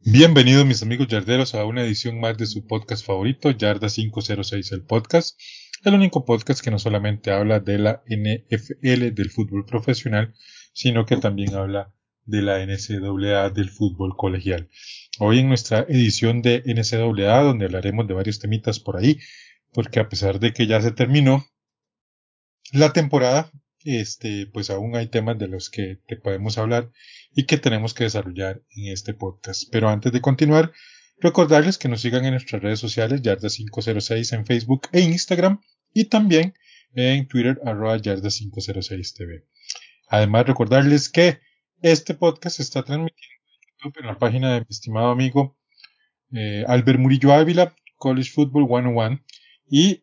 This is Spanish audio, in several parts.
Bienvenidos mis amigos yarderos a una edición más de su podcast favorito, Yarda 506 el podcast, el único podcast que no solamente habla de la NFL del fútbol profesional, sino que también habla de la NCAA del fútbol colegial. Hoy en nuestra edición de NCAA, donde hablaremos de varios temitas por ahí, porque a pesar de que ya se terminó la temporada, este, pues aún hay temas de los que te podemos hablar y que tenemos que desarrollar en este podcast. Pero antes de continuar, recordarles que nos sigan en nuestras redes sociales, Yarda506 en Facebook e Instagram y también en Twitter, arroba Yarda506TV. Además, recordarles que este podcast está transmitiendo en YouTube en la página de mi estimado amigo eh, Albert Murillo Ávila, College Football 101, y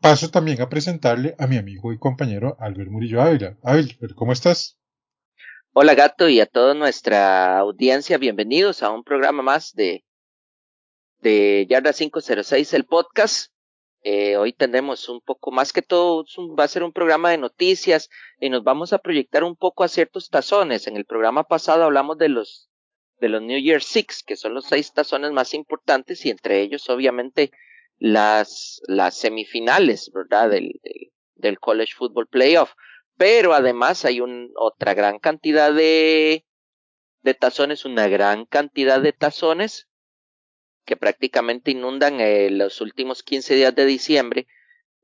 paso también a presentarle a mi amigo y compañero Albert Murillo Ávila. Albert, ¿cómo estás? Hola gato y a toda nuestra audiencia, bienvenidos a un programa más de, de Yarda 506, el podcast. Eh, hoy tendremos un poco más que todo, va a ser un programa de noticias y nos vamos a proyectar un poco a ciertos tazones. En el programa pasado hablamos de los, de los New Year Six, que son los seis tazones más importantes y entre ellos obviamente las, las semifinales, ¿verdad? Del, del, del College Football Playoff pero además hay un, otra gran cantidad de, de tazones, una gran cantidad de tazones que prácticamente inundan eh, los últimos 15 días de diciembre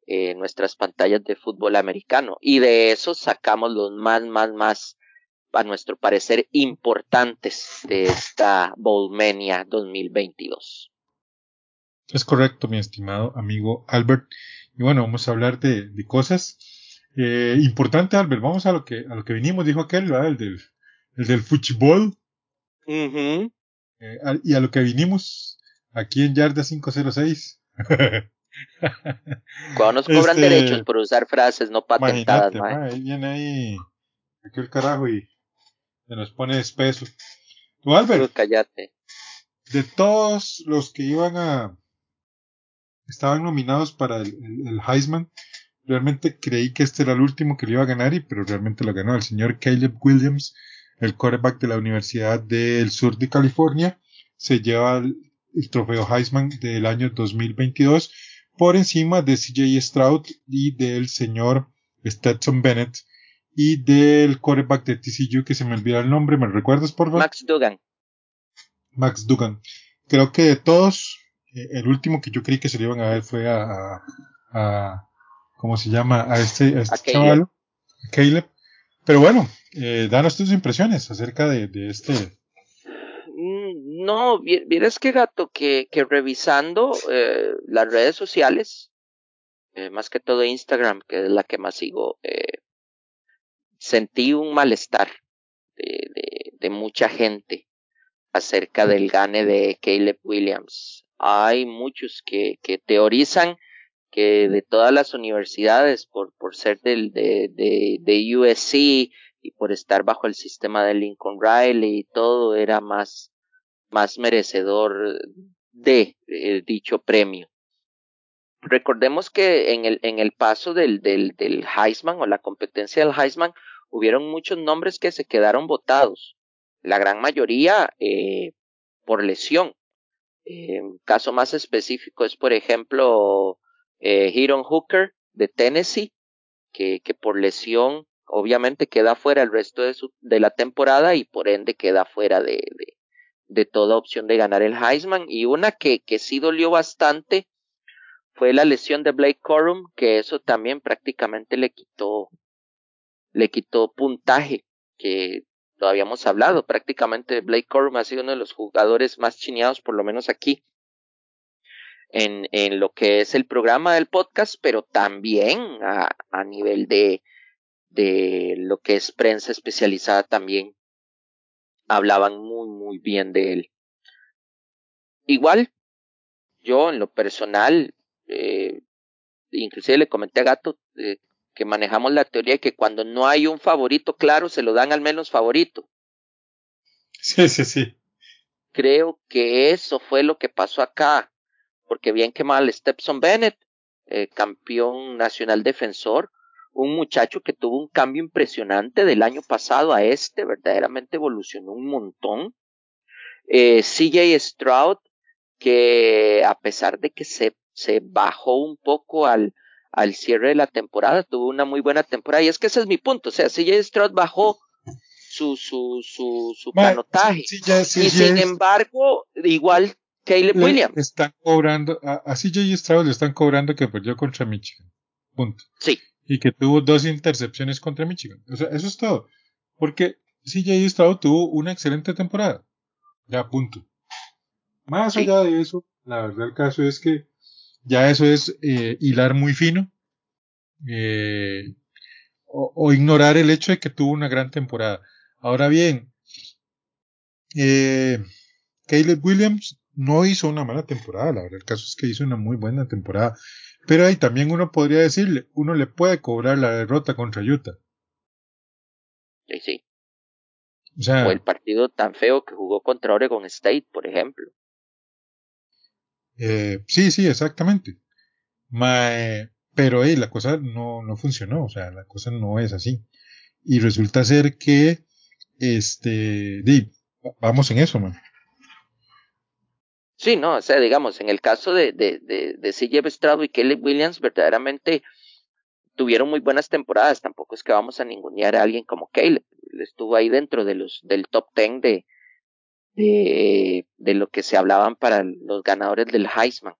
eh, nuestras pantallas de fútbol americano. Y de eso sacamos los más, más, más, a nuestro parecer, importantes de esta Bowlmania 2022. Es correcto, mi estimado amigo Albert. Y bueno, vamos a hablar de, de cosas eh, importante, Albert, vamos a lo que, a lo que vinimos, dijo aquel, ¿verdad? El del, el del fútbol. Uh eh, y a lo que vinimos aquí en Yarda 506. Cuando nos cobran este, derechos por usar frases no patentadas, ma, ahí viene ahí aquel carajo y se nos pone espeso. Tú, Albert. Pero cállate. De todos los que iban a estaban nominados para el, el, el Heisman, realmente creí que este era el último que le iba a ganar, y, pero realmente lo ganó el señor Caleb Williams, el quarterback de la Universidad del Sur de California, se lleva el, el trofeo Heisman del año 2022 por encima de CJ Stroud y del señor Stetson Bennett y del quarterback de TCU que se me olvida el nombre, ¿me recuerdas por favor? Max Dugan. Max Dugan. Creo que de todos, eh, el último que yo creí que se le iban a ver fue a, a, ¿cómo se llama? A este, a este A chaval, a Caleb. Pero bueno, eh, danos tus impresiones acerca de, de este. No, vi- vieras que gato, que, que revisando eh, las redes sociales, eh, más que todo Instagram, que es la que más sigo, eh, sentí un malestar de, mucha gente acerca del gane de Caleb Williams. Hay muchos que, teorizan que de todas las universidades, por, por ser del, de, de, de USC y por estar bajo el sistema de Lincoln Riley y todo, era más, más merecedor de eh, dicho premio. Recordemos que en el, en el paso del, del, del Heisman o la competencia del Heisman, hubieron muchos nombres que se quedaron votados. La gran mayoría eh, por lesión. Eh, caso más específico es, por ejemplo, eh, Hiron Hooker de Tennessee, que, que por lesión obviamente queda fuera el resto de, su, de la temporada y por ende queda fuera de, de toda opción de ganar el Heisman. Y una que, que sí dolió bastante fue la lesión de Blake Corum, que eso también prácticamente le quitó, le quitó puntaje, que lo habíamos hablado, prácticamente Blake Corum ha sido uno de los jugadores más chineados, por lo menos aquí, en, en lo que es el programa del podcast, pero también a, a nivel de, de lo que es prensa especializada también hablaban muy, muy bien de él. Igual, yo en lo personal, eh, inclusive le comenté a Gato eh, que manejamos la teoría de que cuando no hay un favorito claro, se lo dan al menos favorito. Sí, sí, sí. Creo que eso fue lo que pasó acá, porque bien que mal, Stepson Bennett, eh, campeón nacional defensor, un muchacho que tuvo un cambio impresionante del año pasado a este, verdaderamente evolucionó un montón. Eh, CJ Stroud, que a pesar de que se, se bajó un poco al, al cierre de la temporada, tuvo una muy buena temporada. Y es que ese es mi punto. O sea, CJ Stroud bajó su, su, su, su canotaje. y sin embargo, igual Caleb Williams. Están cobrando, a, a CJ Stroud le están cobrando que perdió contra Michigan. Punto. Sí. Y que tuvo dos intercepciones contra Michigan. O sea, eso es todo. Porque CJ Stroud tuvo una excelente temporada. Ya, punto. Más allá de eso, la verdad el caso es que ya eso es eh, hilar muy fino eh, o, o, ignorar el hecho de que tuvo una gran temporada. Ahora bien, eh, Caleb Williams no hizo una mala temporada, la verdad el caso es que hizo una muy buena temporada. Pero ahí también uno podría decirle, uno le puede cobrar la derrota contra Utah. Sí, sí. O, sea, o el partido tan feo que jugó contra Oregon State, por ejemplo. Eh, sí, sí, exactamente. Ma, pero hey, la cosa no, no funcionó, o sea, la cosa no es así. Y resulta ser que, este, di, vamos en eso, man. Sí, no, o sea, digamos, en el caso de, de, de, de y Caleb Williams, verdaderamente tuvieron muy buenas temporadas. Tampoco es que vamos a ningunear a alguien como Caleb. Estuvo ahí dentro de los, del top ten de, de, lo que se hablaban para los ganadores del Heisman.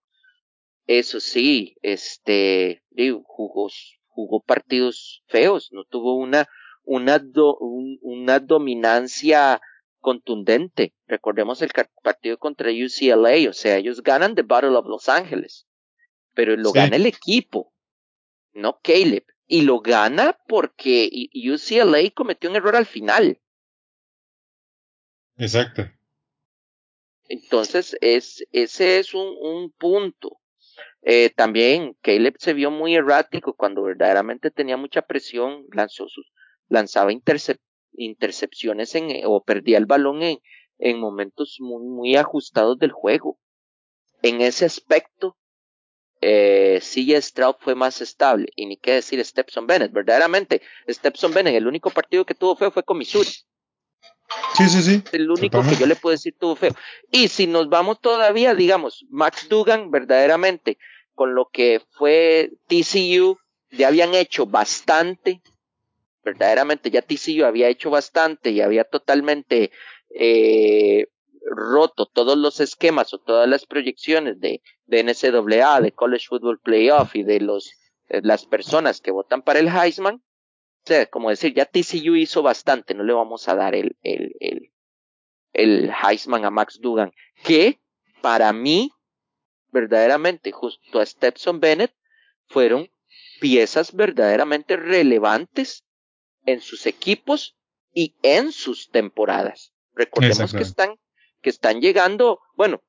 Eso sí, este, jugó, jugó partidos feos, no tuvo una, una, do, un, una dominancia contundente. Recordemos el partido contra UCLA, o sea, ellos ganan The Battle of Los Ángeles, pero lo sí. gana el equipo, no Caleb. Y lo gana porque UCLA cometió un error al final. Exacto. Entonces, es, ese es un, un punto. Eh, también Caleb se vio muy errático cuando verdaderamente tenía mucha presión, lanzó sus, lanzaba intercep intercepciones en, o perdía el balón en, en momentos muy, muy ajustados del juego. En ese aspecto, eh, CJ Stroud fue más estable. Y ni qué decir Stepson Bennett. Verdaderamente, Stepson Bennett, el único partido que tuvo feo fue con Missouri. Sí, sí, sí. El único que yo le puedo decir tuvo feo. Y si nos vamos todavía, digamos, Max Dugan, verdaderamente, con lo que fue TCU, ya habían hecho bastante. Verdaderamente, ya TCU había hecho bastante y había totalmente eh, roto todos los esquemas o todas las proyecciones de, de NCAA, de College Football Playoff y de los, eh, las personas que votan para el Heisman. O sea, como decir, ya TCU hizo bastante, no le vamos a dar el, el, el, el Heisman a Max Dugan, que para mí, verdaderamente, justo a Stepson Bennett, fueron piezas verdaderamente relevantes en sus equipos y en sus temporadas. Recordemos que están, que están llegando, bueno,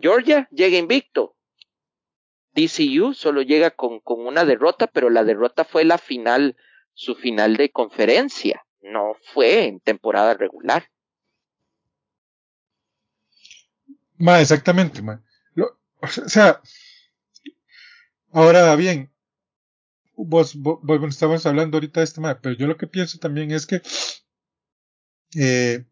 Georgia llega invicto. TCU solo llega con, con una derrota, pero la derrota fue la final, su final de conferencia, no fue en temporada regular. Ma, exactamente, ma. Lo, o sea, ahora bien, vos, vos, vos estabas hablando ahorita de este ma, pero yo lo que pienso también es que, eh,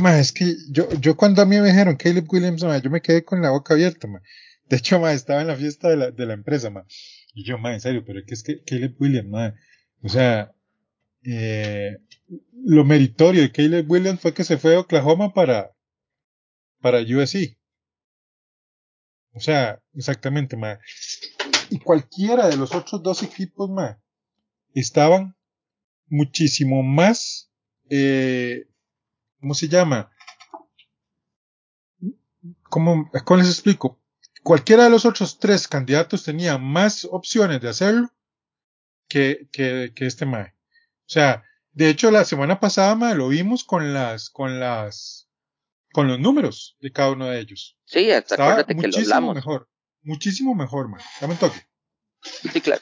ma, es que yo, yo cuando a mí me dijeron Caleb Williams, ma, yo me quedé con la boca abierta, ma. De hecho, ma, estaba en la fiesta de la, de la empresa, ma. Y yo, ma, en serio, pero es que Caleb Williams, ma, o sea, eh, lo meritorio de Caleb Williams fue que se fue a Oklahoma para, para USC. O sea, exactamente, ma. Y cualquiera de los otros dos equipos, ma, estaban muchísimo más eh, ¿cómo se llama? ¿Cómo, ¿Cómo les explico? Cualquiera de los otros tres candidatos tenía más opciones de hacerlo que, que, que este mae. O sea, de hecho, la semana pasada mae, lo vimos con las, con las, con los números de cada uno de ellos. Sí, hasta acuérdate que lo hablamos. mejor. Muchísimo mejor, man. Dame un toque. Sí, claro.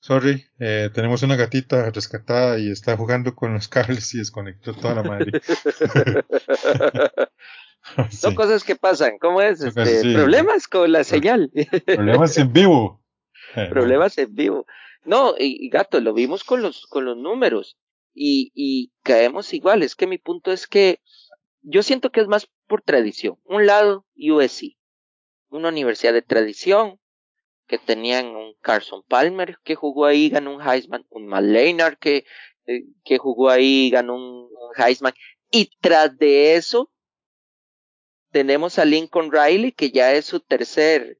Sorry, eh, tenemos una gatita rescatada y está jugando con los cables y desconectó toda la madre. Son cosas que pasan. ¿Cómo es? Este, sí. Problemas con la señal. Problemas en vivo. Problemas en vivo. No, y, gato, lo vimos con los, con los números. Y, y caemos igual. Es que mi punto es que yo siento que es más por tradición. Un lado, USC. Una universidad de tradición. Que tenían un Carson Palmer que jugó ahí, ganó un Heisman. Un Matt Leinart que, eh, que jugó ahí, ganó un Heisman. Y tras de eso, tenemos a Lincoln Riley, que ya es su tercer,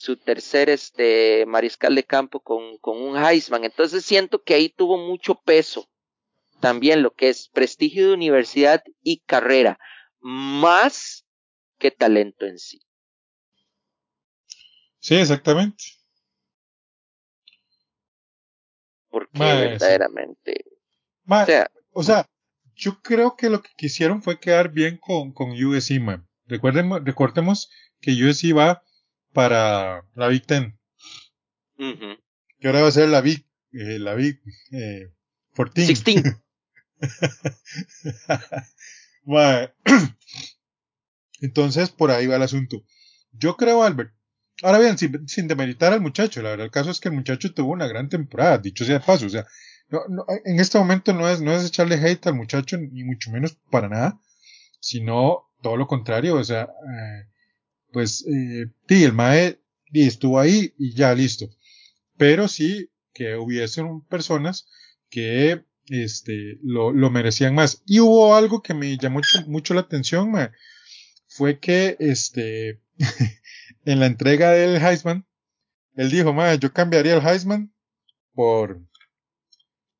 su tercer este mariscal de campo con, con un Heisman. Entonces siento que ahí tuvo mucho peso. También lo que es prestigio de universidad y carrera, más que talento en sí. Sí, exactamente. Porque verdaderamente, Ma, o sea, o sea, yo creo que lo que quisieron fue quedar bien con, con USC, man. Recuerden, recordemos que USC va para la Big Ten, ujú, que ahora va a ser la Big, eh, la Big, eh, 14. 16. Ma, Entonces, por ahí va el asunto. Yo creo, Albert. Ahora bien, sin, sin demeritar al muchacho, la verdad, el caso es que el muchacho tuvo una gran temporada, dicho sea de paso, o sea, no, no, en este momento no es, no es echarle hate al muchacho, ni mucho menos para nada, sino todo lo contrario, o sea, eh, pues, eh, sí, el MAE estuvo ahí y ya, listo. Pero sí que hubiesen personas que, este, lo, lo merecían más. Y hubo algo que me llamó mucho, mucho la atención, mae, fue que, este, en la entrega del Heisman, él dijo, mae, yo cambiaría el Heisman por,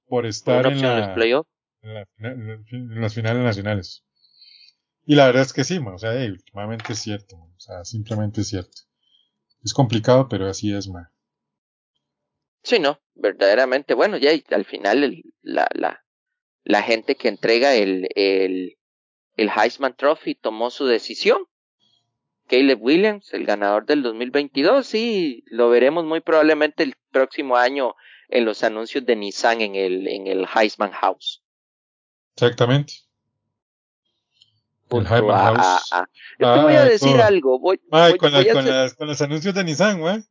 por estar en la, en, la en las finales nacionales. Y la verdad es que sí, man, o sea, hey, últimamente es cierto, man, o sea, simplemente es cierto. Es complicado, pero así es, man. Sí, no, verdaderamente. Bueno, ya y al final el- la, la, la gente que entrega el, el, el Heisman Trophy tomó su decisión. Caleb Williams, el ganador del 2022, sí, lo veremos muy probablemente el próximo año en los anuncios de Nissan en el, en el Heisman House. Exactamente. Junto a- House. a- a- Yo te voy a Ah, decir algo, voy, Ay, voy- con, voy con, hacer- las- con los anuncios de Nissan, güey.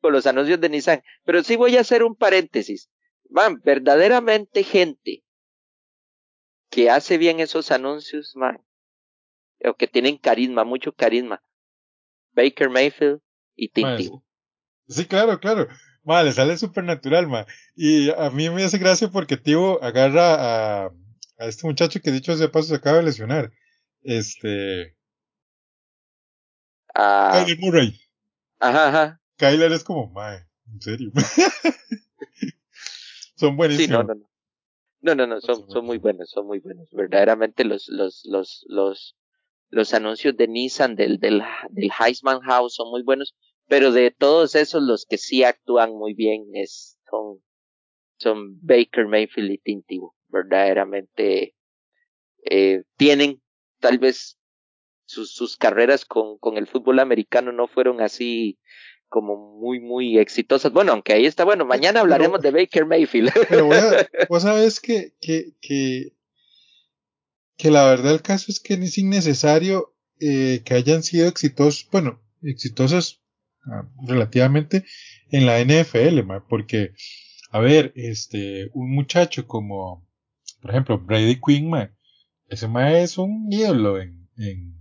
con los anuncios de Nissan. Pero sí voy a hacer un paréntesis. Man, verdaderamente gente que hace bien esos anuncios, man, o que tienen carisma, mucho carisma. Baker Mayfield y Tebow. Sí, claro, claro. Ma, le sale súper natural, ma. Y a mí me hace gracia porque Tibo agarra a, a este muchacho que dicho sea de paso se acaba de lesionar. Este. Ah, Kyler Murray. ajá, ajá. Kyler es como, ma, en serio. Son Sí, buenísimos. no, no, no. No, no, no, son, son muy buenos, son muy buenos. Verdaderamente los, los, los, los, los anuncios de Nissan del, del, del Heisman House son muy buenos, pero de todos esos los que sí actúan muy bien es, son, son Baker Mayfield y Tim Tebow. Verdaderamente eh, tienen tal vez sus, sus carreras con, con el fútbol americano no fueron así como muy, muy exitosas. Bueno, aunque ahí está, bueno, mañana hablaremos de Baker Mayfield. Pero voy a- vos sabes que, que, que, que la verdad el caso es que es innecesario eh, que hayan sido exitosos, bueno, exitosos ah, relativamente en la NFL, ma, porque, a ver, este, un muchacho como, por ejemplo, Brady Quinn, ma, ese ma es un ídolo en, en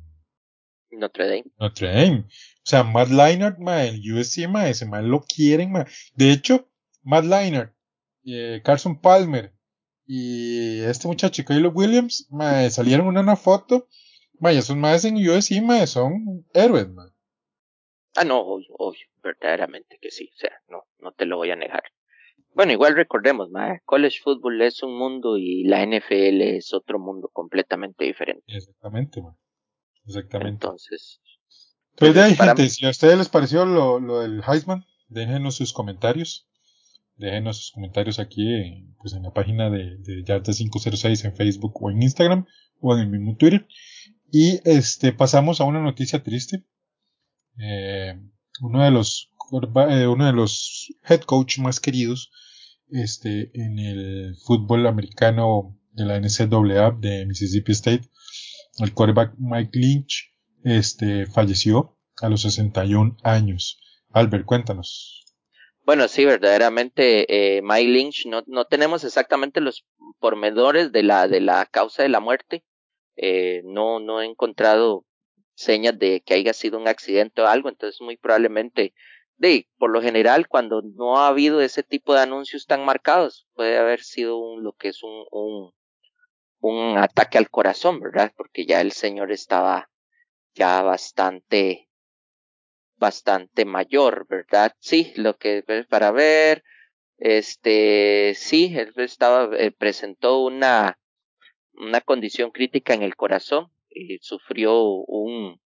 Notre Dame. Notre Dame. O sea, Matt Leinart, ma, el USC, ma, ese ma lo quieren, ma. De hecho, Matt Leinart, eh, Carson Palmer y este muchacho, Caleb Williams, ma, salieron en una foto, ma, y esos más en USC, ma, son héroes, ma. Ah, no, obvio, obvio, verdaderamente que sí, o sea, no, no te lo voy a negar. Bueno, igual recordemos, ma, college football es un mundo y la NFL es otro mundo completamente diferente. Exactamente, man. Exactamente. Entonces, Pues de ahí, gente, si a ustedes les pareció lo, lo del Heisman, déjenos sus comentarios. Déjenos sus comentarios aquí pues en la página de, de Yarda506 en Facebook o en Instagram o en el mismo Twitter. Y este pasamos a una noticia triste. Eh, uno de los uno de los head coach más queridos este en el fútbol americano de la NCAA de Mississippi State, el quarterback Mike Lynch, este falleció a los 61 años. Albert, cuéntanos. Bueno, sí, verdaderamente, eh, Mike Lynch, no, no tenemos exactamente los pormenores de la, de la causa de la muerte. Eh, no, no he encontrado señas de que haya sido un accidente o algo, entonces muy probablemente, de, por lo general, cuando no ha habido ese tipo de anuncios tan marcados, puede haber sido un, lo que es un, un, un ataque al corazón, ¿verdad? Porque ya el señor estaba ya bastante, bastante mayor, ¿verdad? Sí, lo que para ver, este, sí, él estaba, eh, presentó una, una condición crítica en el corazón y sufrió un,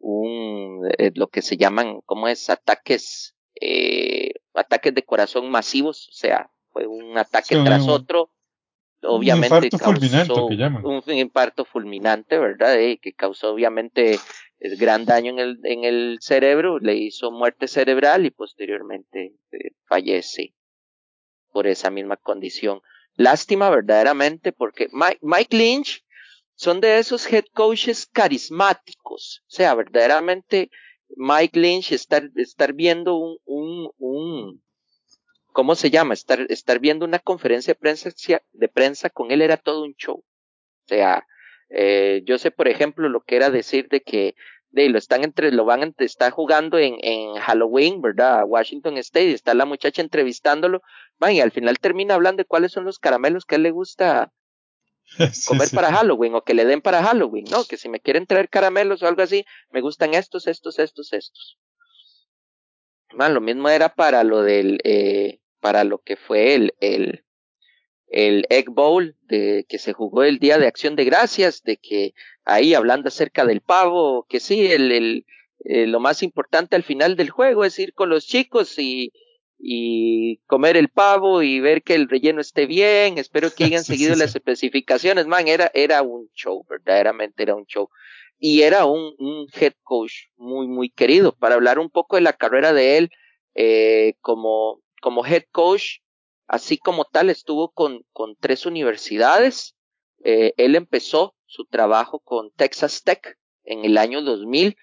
un, eh, lo que se llaman, ¿cómo es? Ataques, eh, ataques de corazón masivos, o sea, fue un ataque Sí, tras un- otro. un Obviamente infarto causó fulminante, que llaman. un infarto fulminante, ¿verdad? Eh, que causó obviamente el gran daño en el, en el cerebro, le hizo muerte cerebral y posteriormente eh, fallece por esa misma condición. Lástima verdaderamente porque Mike, Mike Lynch son de esos head coaches carismáticos. O sea, verdaderamente Mike Lynch estar, estar viendo un, un, un, ¿cómo se llama? Estar, estar viendo una conferencia de prensa, de prensa con él era todo un show. O sea, eh, yo sé, por ejemplo, lo que era decir de que de lo están entre, lo van, está jugando en, en Halloween, ¿verdad? Washington State, está la muchacha entrevistándolo, man, y al final termina hablando de cuáles son los caramelos que él le gusta Sí, comer sí, para. Halloween o que le den para Halloween, ¿no? Que si me quieren traer caramelos o algo así, me gustan estos, estos, estos, estos. Man, lo mismo era para lo del, eh, para lo que fue el, el, el Egg Bowl de que se jugó el Día de Acción de Gracias, de que ahí hablando acerca del pavo, que sí, el, el, eh, lo más importante al final del juego es ir con los chicos y, y comer el pavo y ver que el relleno esté bien. Espero que hayan Sí, seguido sí, las sí. especificaciones, man. Era, era un show, verdaderamente era un show. Y era un, un head coach muy, muy querido. Para hablar un poco de la carrera de él, eh, como, como head coach, así como tal, estuvo con, con tres universidades. Eh, él empezó su trabajo con Texas Tech en el año 2000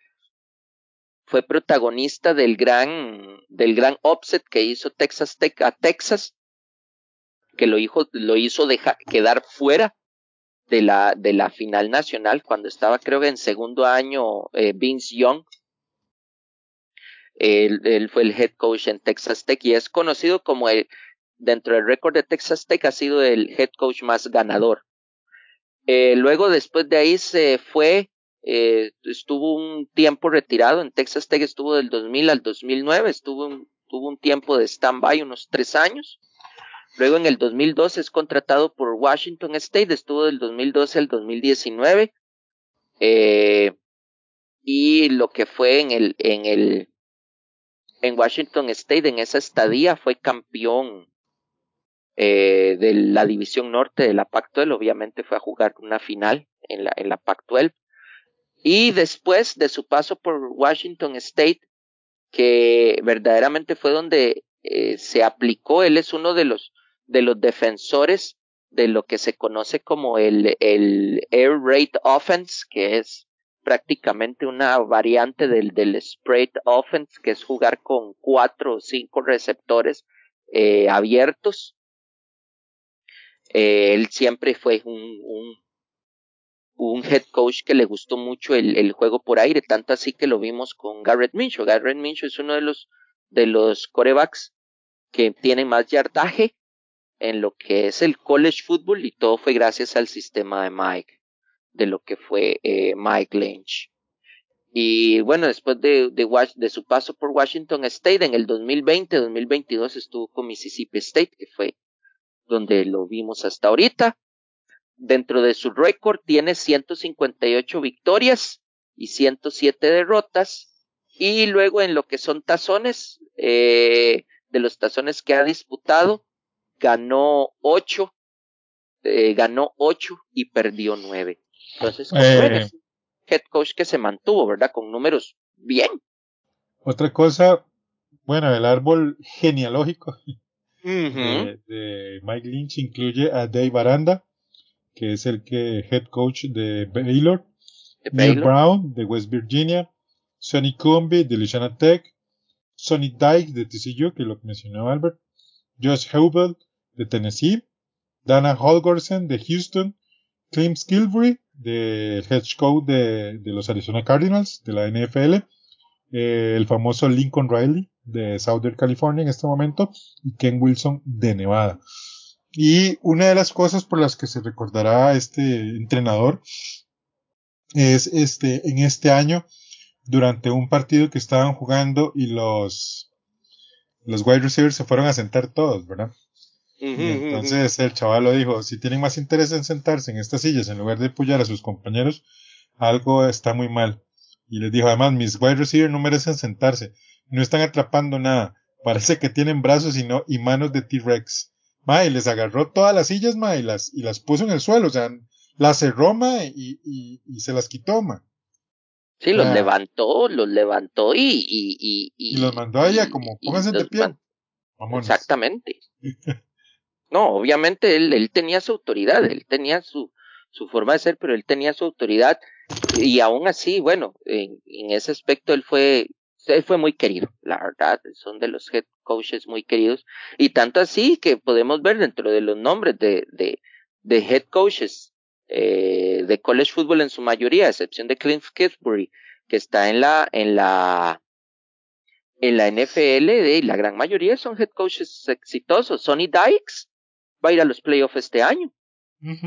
fue protagonista del gran, del gran upset que hizo Texas Tech a Texas, que lo hizo, lo hizo dejar, quedar fuera de la, de la final nacional cuando estaba creo que en segundo año eh, Vince Young. Él, él, fue el head coach en Texas Tech y es conocido como el, dentro del récord de Texas Tech ha sido el head coach más ganador. Eh, luego después de ahí se fue eh, estuvo un tiempo retirado en Texas Tech, estuvo del 2000 al 2009, estuvo un, tuvo un tiempo de stand-by, unos tres años. Luego en el 2012 es contratado por Washington State, estuvo del 2012 al 2019. Eh, y lo que fue en el, en el, en Washington State, en esa estadía, fue campeón eh, de la división norte de la Pac-12, obviamente fue a jugar una final en la, en la Pac-12. Y después de su paso por Washington State, que verdaderamente fue donde eh, se aplicó, él es uno de los, de los defensores de lo que se conoce como el, el Air Raid Offense, que es prácticamente una variante del, del Spread Offense, que es jugar con cuatro o cinco receptores eh, abiertos. Eh, él siempre fue un, un un head coach que le gustó mucho el, el, juego por aire, tanto así que lo vimos con Garrett Minshew. Garrett Minshew es uno de los, de los corebacks que tienen más yardaje en lo que es el college football y todo fue gracias al sistema de Mike, de lo que fue eh, Mike Lynch. Y bueno, después de, de, de, su paso por Washington State, en el 2020-2022 estuvo con Mississippi State, que fue donde lo vimos hasta ahorita. Dentro de su récord tiene 158 victorias y 107 derrotas. Y luego en lo que son tazones, eh, de los tazones que ha disputado, ganó 8, eh, ganó 8 y perdió 9. Entonces, eh, head coach que se mantuvo, ¿verdad? Con números bien. Otra cosa, bueno, el árbol genealógico de, Mike Lynch incluye a Dave Aranda, que es el que head coach de Baylor, Neil Brown de West Virginia, Sonny Cumby de Louisiana Tech, Sonny Dyke de TCU, que lo mencionó Albert, Josh Hubel de Tennessee, Dana Holgorsen de Houston, Clem Skilbury del head coach de, los Arizona Cardinals de la NFL, eh, el famoso Lincoln Riley de Southern California en este momento y Ken Wilson de Nevada. Y una de las cosas por las que se recordará a este entrenador es este en este año durante un partido que estaban jugando y los los wide receivers se fueron a sentar todos, ¿verdad? entonces el chaval lo dijo, si tienen más interés en sentarse en estas sillas en lugar de apoyar a sus compañeros, algo está muy mal. Y les dijo, además, mis wide receivers no merecen sentarse, no están atrapando nada, parece que tienen brazos y, no, y manos de T-Rex. Ma, y les agarró todas las sillas, ma, y las, y las puso en el suelo, o sea, las cerró, ma, y, y, y se las quitó, ma. Sí, los levantó, los levantó y, y, y, y, los mandó allá como, pónganse de pie. Exactamente. No, obviamente él, él tenía su autoridad, él tenía su, su forma de ser, pero él tenía su autoridad y aún así, bueno, en, en ese aspecto él fue, él fue muy querido, la verdad, son de los head coaches muy queridos y tanto así que podemos ver dentro de los nombres de, de, de head coaches eh, de college football en su mayoría, a excepción de Clint Kingsbury, que está en la, en la, en la NFL, de, la gran mayoría son head coaches exitosos. Sonny Dykes va a ir a los playoffs este año.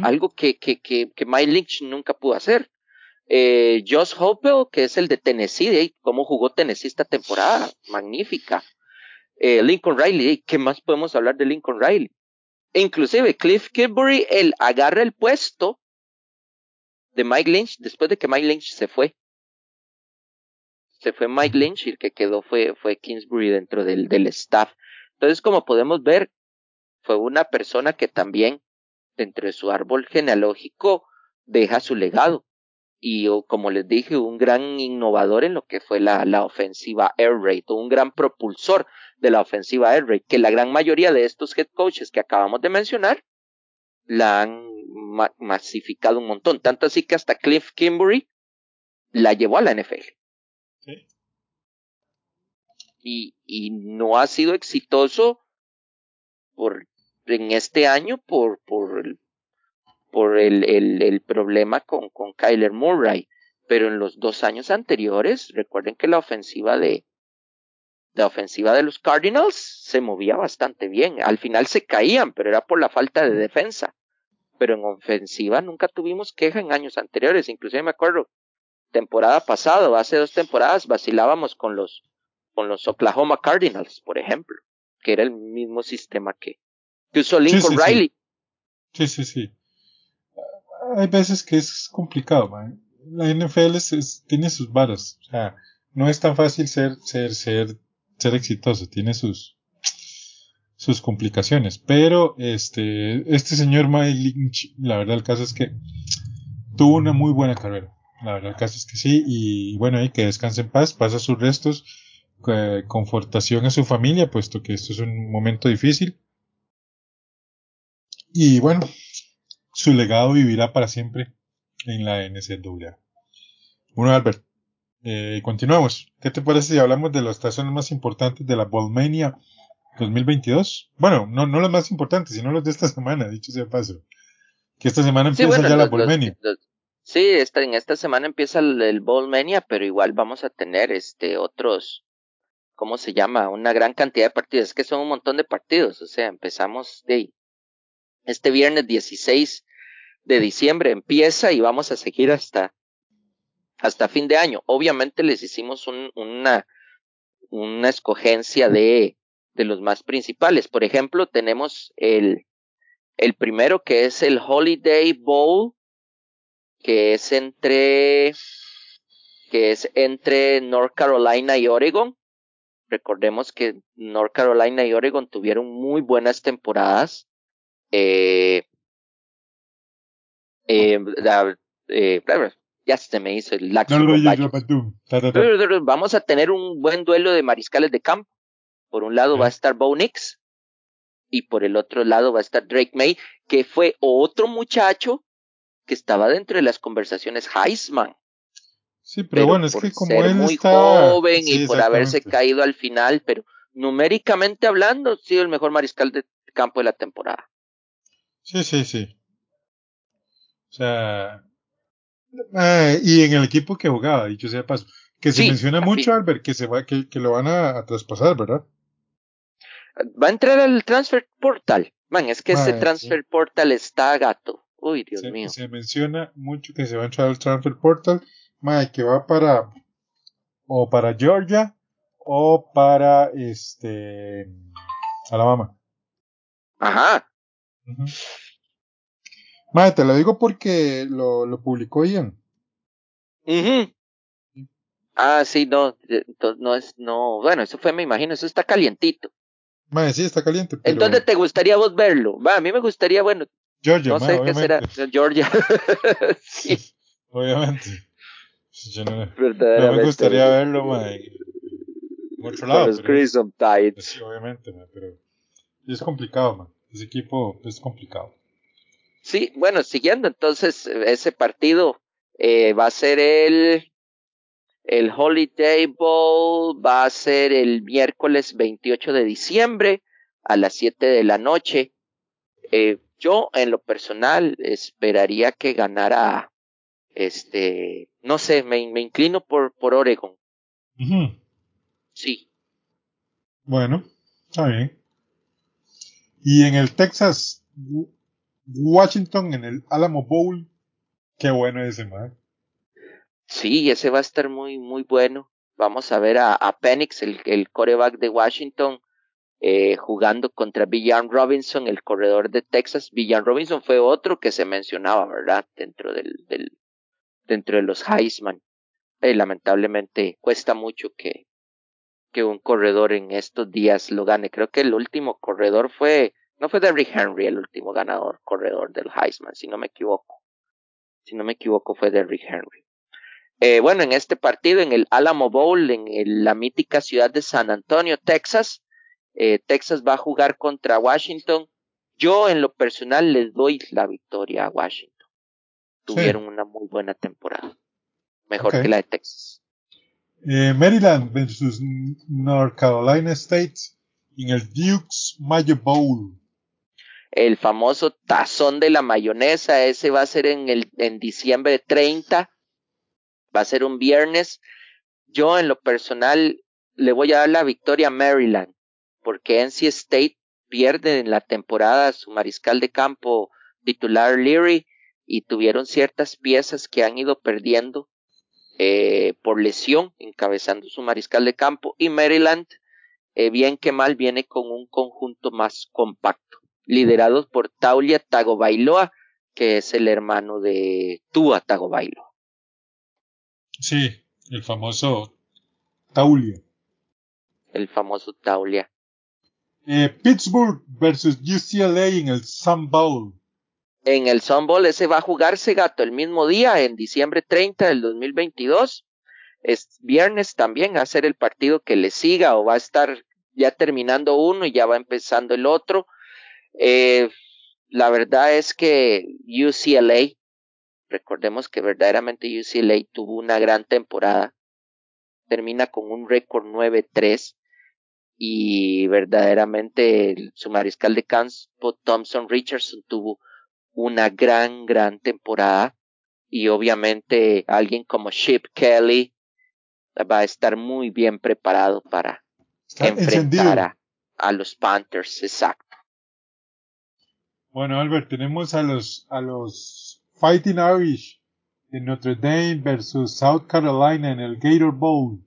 Algo que, que, que, que Mike Lynch nunca pudo hacer. Eh, Josh Hopel, que es el de Tennessee, de cómo jugó Tennessee esta temporada, magnífica. Eh, Lincoln Riley, ¿qué más podemos hablar de Lincoln Riley? Inclusive Cliff Kilbury, él agarra el puesto de Mike Lynch después de que Mike Lynch se fue. Se fue Mike Lynch y el que quedó fue, fue Kingsbury dentro del, del staff. Entonces, como podemos ver, fue una persona que también dentro de su árbol genealógico deja su legado y como les dije un gran innovador en lo que fue la, la ofensiva air raid un gran propulsor de la ofensiva air raid que la gran mayoría de estos head coaches que acabamos de mencionar la han masificado un montón. Tanto así que hasta Cliff Kimbury la llevó a la NFL y, y no ha sido exitoso por en este año por, por, el, por el, el, el problema con, con Kyler Murray. Pero en los dos años anteriores, recuerden que la ofensiva de, la ofensiva de los Cardinals se movía bastante bien. Al final se caían, pero era por la falta de defensa. Pero en ofensiva nunca tuvimos queja en años anteriores. Inclusive me acuerdo, temporada pasada, hace dos temporadas, vacilábamos con los, con los Oklahoma Cardinals, por ejemplo, que era el mismo sistema que, que usó Lincoln Riley. Sí. sí, sí, Hay veces que es complicado, La NFL tiene sus varas. O sea, no es tan fácil ser, ser, ser, ser exitoso. Tiene sus, sus complicaciones. Pero, este, este señor Mike Lynch, la verdad el caso es que tuvo una muy buena carrera. La verdad el caso es que sí. Y bueno, ahí que descanse en paz, pasa sus restos, confortación a su familia, puesto que esto es un momento difícil. Y bueno, su legado vivirá para siempre en la NCAA. Bueno, Albert, eh, continuamos. ¿Qué te parece si hablamos de las estaciones más importantes de la Ballmania 2022? Bueno, no, no las más importantes, sino las de esta semana, dicho sea paso. Que esta semana empieza ya la Ballmania. sí, esta, en esta semana empieza el, el Ballmania, pero igual vamos a tener este otros, ¿cómo se llama? Una gran cantidad de partidos. Es que son un montón de partidos. O sea, empezamos de este viernes 16 de diciembre empieza y vamos a seguir hasta hasta fin de año. Obviamente les hicimos un, una, una escogencia de, de los más principales. Por ejemplo, tenemos el, el primero que es el Holiday Bowl, que es entre, que es entre North Carolina y Oregon. Recordemos que North Carolina y Oregon tuvieron muy buenas temporadas. Eh, eh, eh, ya se me hizo el laxo. Vamos a tener un buen duelo de mariscales de campo. Por un lado va a estar Bo Nix y por el otro lado va a estar Drake May, que fue otro muchacho que estaba dentro de las conversaciones Heisman. Sí, pero, bueno, es que como él muy joven y por haberse caído al final, pero numéricamente hablando, ha sido el mejor mariscal de campo de la temporada. Sí, sí, sí. O sea, eh, y en el equipo que jugaba, dicho sea paso, que se menciona mucho, Albert, que se va, que, que lo van a, traspasar, ¿verdad? Va a entrar al transfer portal. Man, es que ese transfer portal está gato. Uy, Dios mío. Se menciona mucho que se va a entrar al transfer portal. Man, que va para o para Georgia o para este Alabama. Ajá. Madre, te lo digo porque lo, lo publicó Ian. Ah, sí, no, no es, no, bueno, eso fue, me imagino, eso está calientito. Madre, sí, está caliente. Pero... Entonces, ¿te gustaría vos verlo? Va, a mí me gustaría, bueno, Georgia, no sé qué será, Georgia. sí. Obviamente. Yo no, no, me gustaría verlo, madre. En otro lado. Los Crimson Tides. Sí, obviamente, pero es complicado, man. Ese equipo es complicado. Sí, bueno, siguiendo entonces ese partido eh, va a ser el, el Holiday Bowl, va a ser el miércoles 28 de diciembre a las 7 de la noche. Eh, yo en lo personal esperaría que ganara, este, no sé, me, me inclino por, por Oregon. Sí. Bueno, está bien. Y en el Texas Washington en el Alamo Bowl. Qué bueno ese, man. Sí, ese va a estar muy, muy bueno. Vamos a ver a, a Penix, el, el coreback de Washington, eh, jugando contra Villan Robinson, el corredor de Texas. Villan Robinson fue otro que se mencionaba, ¿verdad? Dentro del, del dentro de los Heisman. Eh, lamentablemente cuesta mucho que, que un corredor en estos días lo gane. Creo que el último corredor fue no fue Derrick Henry el último ganador, corredor del Heisman, si no me equivoco. Si no me equivoco, fue Derrick Henry. Eh, bueno, en este partido, en el Alamo Bowl, en la mítica ciudad de San Antonio, Texas, eh, Texas va a jugar contra Washington. Yo, en lo personal, les doy la victoria a Washington. Tuvieron una muy buena temporada. Mejor que la de Texas. Eh, Maryland versus North Carolina State en el Duke's Mayo Bowl el famoso tazón de la mayonesa, ese va a ser en el en diciembre 30, va a ser un viernes. Yo en lo personal le voy a dar la victoria a Maryland, porque NC State pierde en la temporada su mariscal de campo titular Leary y tuvieron ciertas piezas que han ido perdiendo eh, por lesión, encabezando su mariscal de campo, y Maryland, eh, bien que mal, viene con un conjunto más compacto liderados por Taulia Tagovailoa, que es el hermano de Tua Tagovailoa. Sí, el famoso Taulia. El famoso Taulia. Eh, Pittsburgh versus UCLA en el Sun Bowl. En el Sun Bowl ese va a jugarse gato el mismo día, en diciembre 30 del 2022. Es viernes también a ser el partido que le siga o va a estar ya terminando uno y ya va empezando el otro. Eh, la verdad es que UCLA, recordemos que verdaderamente UCLA tuvo una gran temporada, termina con un récord 9-3 y verdaderamente su mariscal de campo Thompson Richardson tuvo una gran, gran temporada. Y obviamente alguien como Chip Kelly va a estar muy bien preparado para enfrentar a, a, los Panthers, exacto. Bueno, Albert, tenemos a los, a los Fighting Irish de Notre Dame versus South Carolina en el Gator Bowl.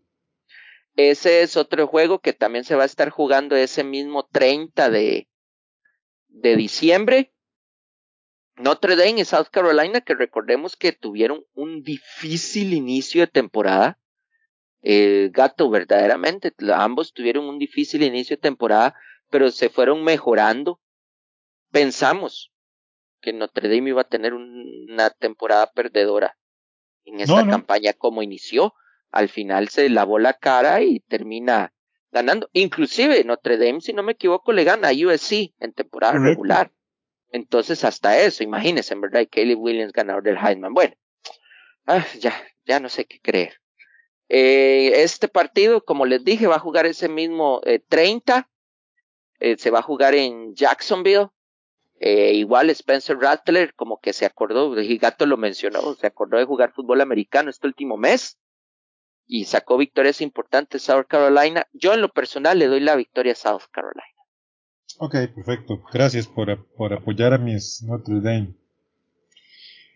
Ese es otro juego que también se va a estar jugando ese mismo 30 de, de diciembre. Notre Dame y South Carolina, que recordemos que tuvieron un difícil inicio de temporada. Eh, gato, verdaderamente, ambos tuvieron un difícil inicio de temporada, pero se fueron mejorando. Pensamos que Notre Dame iba a tener una temporada perdedora en esta campaña como inició. Al final se lavó la cara y termina ganando. Inclusive Notre Dame, si no me equivoco, le gana a USC en temporada regular. Entonces hasta eso, imagínense, en verdad, Caleb Williams ganador del Heisman. Bueno, ah, ya, ya no sé qué creer. Eh, este partido, como les dije, va a jugar ese mismo 30. Eh, eh, se va a jugar en Jacksonville. Eh, igual Spencer Rattler como que se acordó, Gato lo mencionó, se acordó de jugar fútbol americano este último mes y sacó victorias importantes South Carolina. Yo en lo personal le doy la victoria a South Carolina. Ok, perfecto. Gracias por, por apoyar a mis Notre Dame.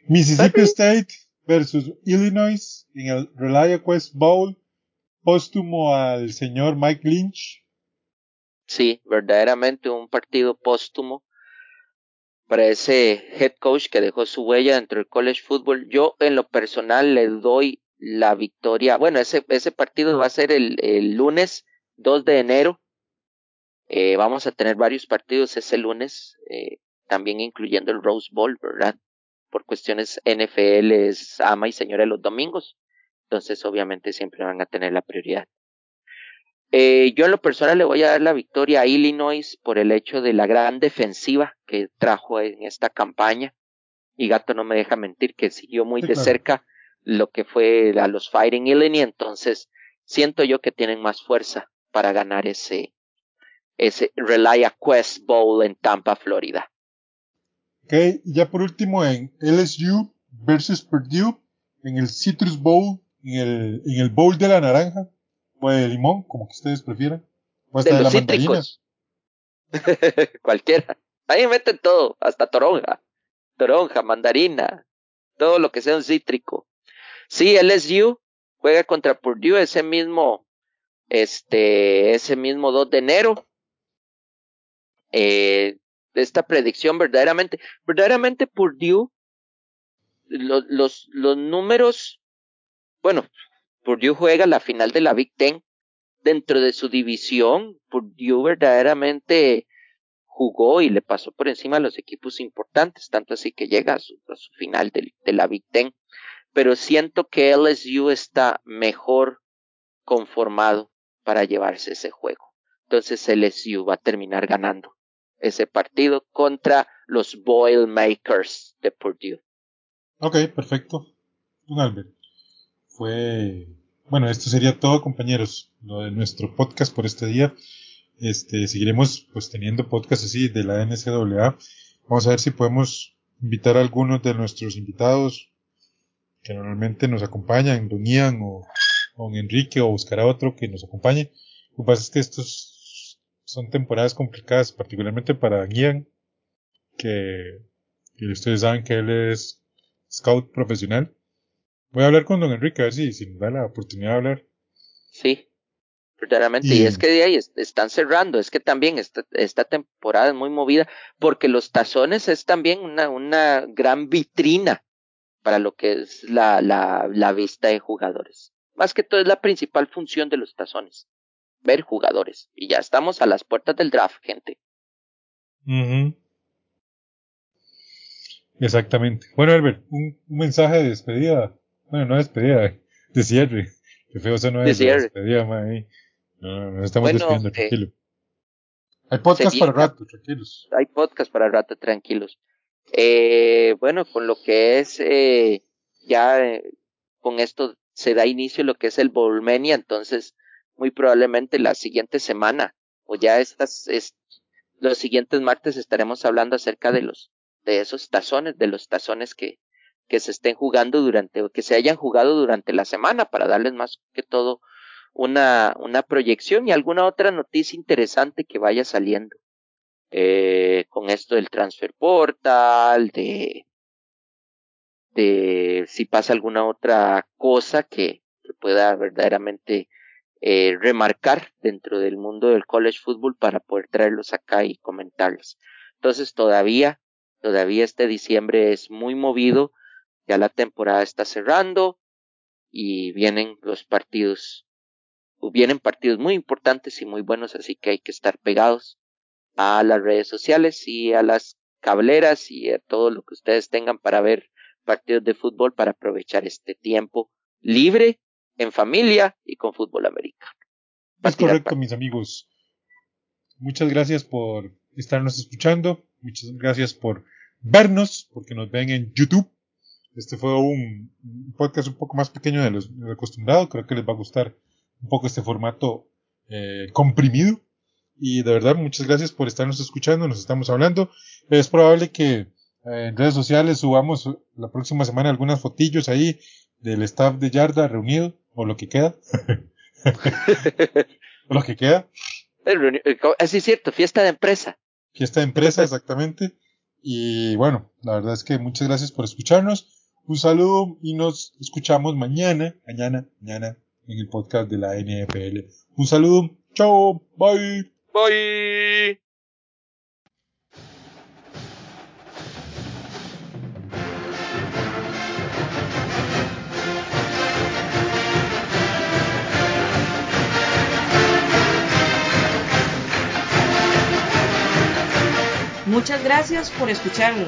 Mississippi State versus Illinois en el Relia Quest Bowl póstumo al señor Mike Lynch. Sí, verdaderamente un partido póstumo para ese head coach que dejó su huella dentro del college football. Yo en lo personal le doy la victoria. Bueno, ese, ese partido va a ser el, el lunes 2 de enero. Eh, vamos a tener varios partidos ese lunes, eh, también incluyendo el Rose Bowl, ¿verdad? Por cuestiones NFL es ama y señora los domingos. Entonces, obviamente, siempre van a tener la prioridad. Eh, yo en lo personal le voy a dar la victoria a Illinois por el hecho de la gran defensiva que trajo en esta campaña. Y Gato no me deja mentir que siguió muy de cerca lo que fue a los Fighting Illinois. Entonces siento yo que tienen más fuerza para ganar ese, ese Relia Quest Bowl en Tampa, Florida. Ok, ya por último en LSU versus Purdue en el Citrus Bowl, en el, en el Bowl de la Naranja o de limón, como que ustedes prefieran. O hasta de, la mandarina. Cualquiera. Ahí meten todo, hasta toronja. Toronja, mandarina, todo lo que sea un cítrico. Sí, LSU juega contra Purdue ese mismo, este, ese mismo 2 de enero. Eh, esta predicción verdaderamente, verdaderamente Purdue, los, los números, bueno, Purdue juega la final de la Big Ten dentro de su división. Purdue verdaderamente jugó y le pasó por encima a los equipos importantes, tanto así que llega a su, final de, la Big Ten. Pero siento que LSU está mejor conformado para llevarse ese juego. Entonces LSU va a terminar ganando ese partido contra los Boilermakers de Purdue. Ok, perfecto. Don Albert, fue bueno, esto sería todo, compañeros, lo de nuestro podcast por este día. Este, seguiremos pues teniendo podcast así de la NCAA. Vamos a ver si podemos invitar a algunos de nuestros invitados que normalmente nos acompañan, Don Ian o, Don Enrique, o buscar a otro que nos acompañe. Lo que pasa es que estos son temporadas complicadas, particularmente para Ian, que, que ustedes saben que él es scout profesional Voy a hablar con don Enrique a ver si, si nos da la oportunidad de hablar. Sí, verdaderamente. Y, es que de ahí están cerrando. Es que también esta, esta temporada es muy movida porque los tazones es también una, una gran vitrina para lo que es la, la, la vista de jugadores. Más que todo es la principal función de los tazones. Ver jugadores. Y ya estamos a las puertas del draft, gente. Exactamente. Bueno, Albert, un mensaje de despedida bueno, no despedida, de cierre. Qué feo eso no es de despedida, man. No, nos estamos despidiendo, eh, tranquilo. hay podcast para rato, tranquilos. Hay podcast para rato, tranquilos. Eh, bueno, con lo que es, eh, ya eh, con esto se da inicio lo que es el Bowlmania, entonces muy probablemente la siguiente semana o ya estas, es, los siguientes martes estaremos hablando acerca de los, de esos tazones, de los tazones que, que se estén jugando durante, que se hayan jugado durante la semana para darles más que todo una, una proyección y alguna otra noticia interesante que vaya saliendo. Eh, con esto del transfer portal, de, de si pasa alguna otra cosa que, pueda verdaderamente eh, remarcar dentro del mundo del college football para poder traerlos acá y comentarlos. Entonces todavía, todavía este diciembre es muy movido, ya la temporada está cerrando y vienen los partidos, vienen partidos muy importantes y muy buenos, así que hay que estar pegados a las redes sociales y a las cableras y a todo lo que ustedes tengan para ver partidos de fútbol para aprovechar este tiempo libre en familia y con fútbol americano. Es correcto, mis amigos. Muchas gracias por estarnos escuchando. Muchas gracias por vernos, porque nos ven en YouTube. Este fue un podcast un poco más pequeño de, lo acostumbrado. Creo que les va a gustar un poco este formato eh, comprimido. Y de verdad, muchas gracias por estarnos escuchando. Nos estamos hablando. Es probable que en redes sociales subamos la próxima semana algunas fotillos ahí del staff de Yarda reunido, o lo que queda. o lo que queda. Así es cierto, fiesta de empresa. Fiesta de empresa, exactamente. Y bueno, la verdad es que muchas gracias por escucharnos. Un saludo y nos escuchamos mañana, mañana, mañana en el podcast de la NFL. Un saludo. Chao. Bye. Bye. Muchas gracias por escucharnos.